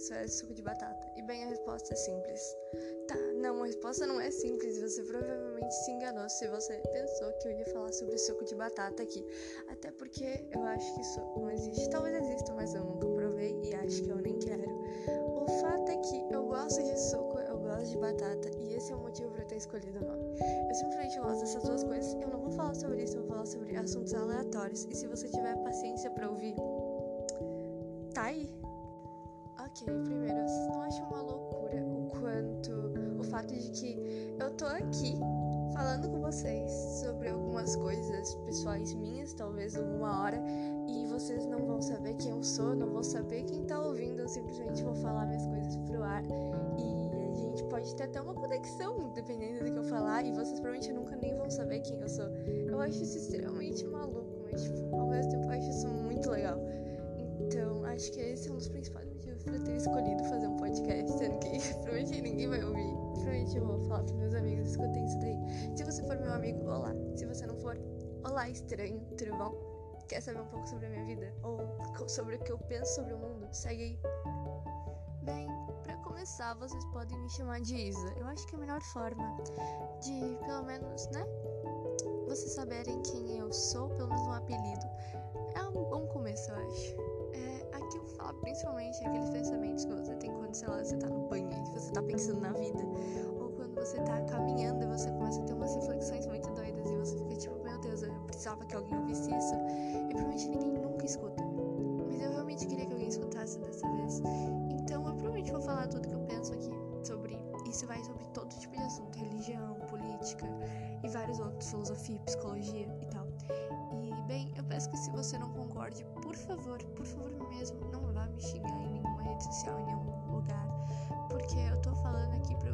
isso é suco de batata? E bem, a resposta é simples. Tá, não, a resposta não é simples. Você provavelmente se enganou se você pensou que eu ia falar sobre suco de batata aqui. Até porque eu acho que isso não existe. Talvez exista, mas eu nunca provei e acho que eu nem quero. O fato é que eu gosto de suco, eu gosto de batata e esse é o motivo para eu ter escolhido o nome. Eu simplesmente gosto dessas duas coisas. Eu não vou falar sobre isso, eu vou falar sobre assuntos aleatórios. E se você tiver paciência para ouvir, tá aí. Ok, primeiro, vocês não acham uma loucura o quanto o fato de que eu tô aqui falando com vocês sobre algumas coisas pessoais minhas, talvez uma hora, e vocês não vão saber quem eu sou, não vão saber quem tá ouvindo, eu simplesmente vou falar minhas coisas pro ar e a gente pode ter até uma conexão, dependendo do que eu falar, e vocês provavelmente nunca nem vão saber quem eu sou. Eu acho isso extremamente Falar para meus amigos, escutem isso daí. Se você for meu amigo, olá. Se você não for, olá, estranho, tudo bom? Quer saber um pouco sobre a minha vida? Ou sobre o que eu penso sobre o mundo? Segue aí. Bem, para começar, vocês podem me chamar de Isa. Eu acho que é a melhor forma de, pelo menos, né? Vocês saberem quem eu sou, pelo menos um apelido. É um bom começo, eu acho. É, aqui eu falo principalmente aqueles pensamentos que você tem quando, sei lá, você tá no banho e você tá pensando na vida. Você tá caminhando e você começa a ter umas reflexões muito doidas e você fica tipo, meu Deus, eu precisava que alguém ouvisse isso. E provavelmente ninguém nunca escuta. Mas eu realmente queria que alguém escutasse dessa vez. Então eu provavelmente vou falar tudo que eu penso aqui sobre. Isso vai sobre todo tipo de assunto: religião, política e vários outros, filosofia, psicologia e tal. E bem, eu peço que se você não concorde, por favor, por favor mesmo, não vá me xingar em nenhuma rede social, em nenhum lugar. Porque eu tô falando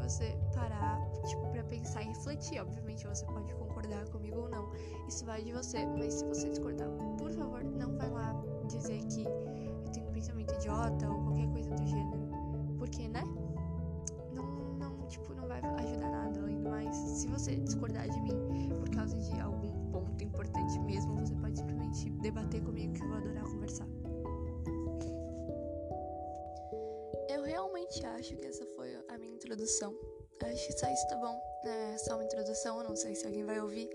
você parar, tipo, pra pensar e refletir. Obviamente você pode concordar comigo ou não. Isso vai de você. Mas se você discordar, por favor, não vai lá dizer que eu tenho um pensamento idiota ou qualquer coisa do gênero. Porque, né? Não, não, tipo, não vai ajudar nada. Além do mais, se você discordar de mim por causa de algum ponto importante mesmo, você pode simplesmente debater comigo realmente acho que essa foi a minha introdução. Acho que só isso tá bom. É só uma introdução, eu não sei se alguém vai ouvir.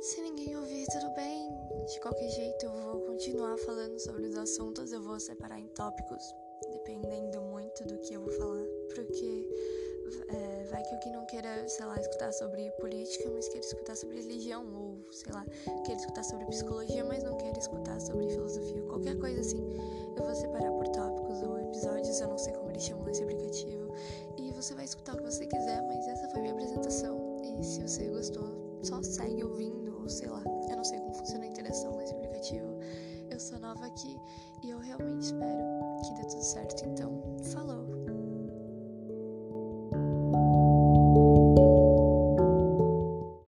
Se ninguém ouvir, tudo bem. De qualquer jeito, eu vou continuar falando sobre os assuntos. Eu vou separar em tópicos, dependendo muito do que eu vou falar. Porque é, vai que alguém não queira, sei lá, escutar sobre política, mas queira escutar sobre religião. Ou, sei lá, queira escutar sobre psicologia, mas não queira escutar sobre filosofia. Qualquer coisa assim. Eu vou separar por tópicos ou episódios, eu não sei escutar o que você quiser, mas essa foi minha apresentação. E se você gostou, só segue ouvindo, ou sei lá. Eu não sei como funciona a interação nesse aplicativo. Eu sou nova aqui e eu realmente espero que dê tudo certo. Então!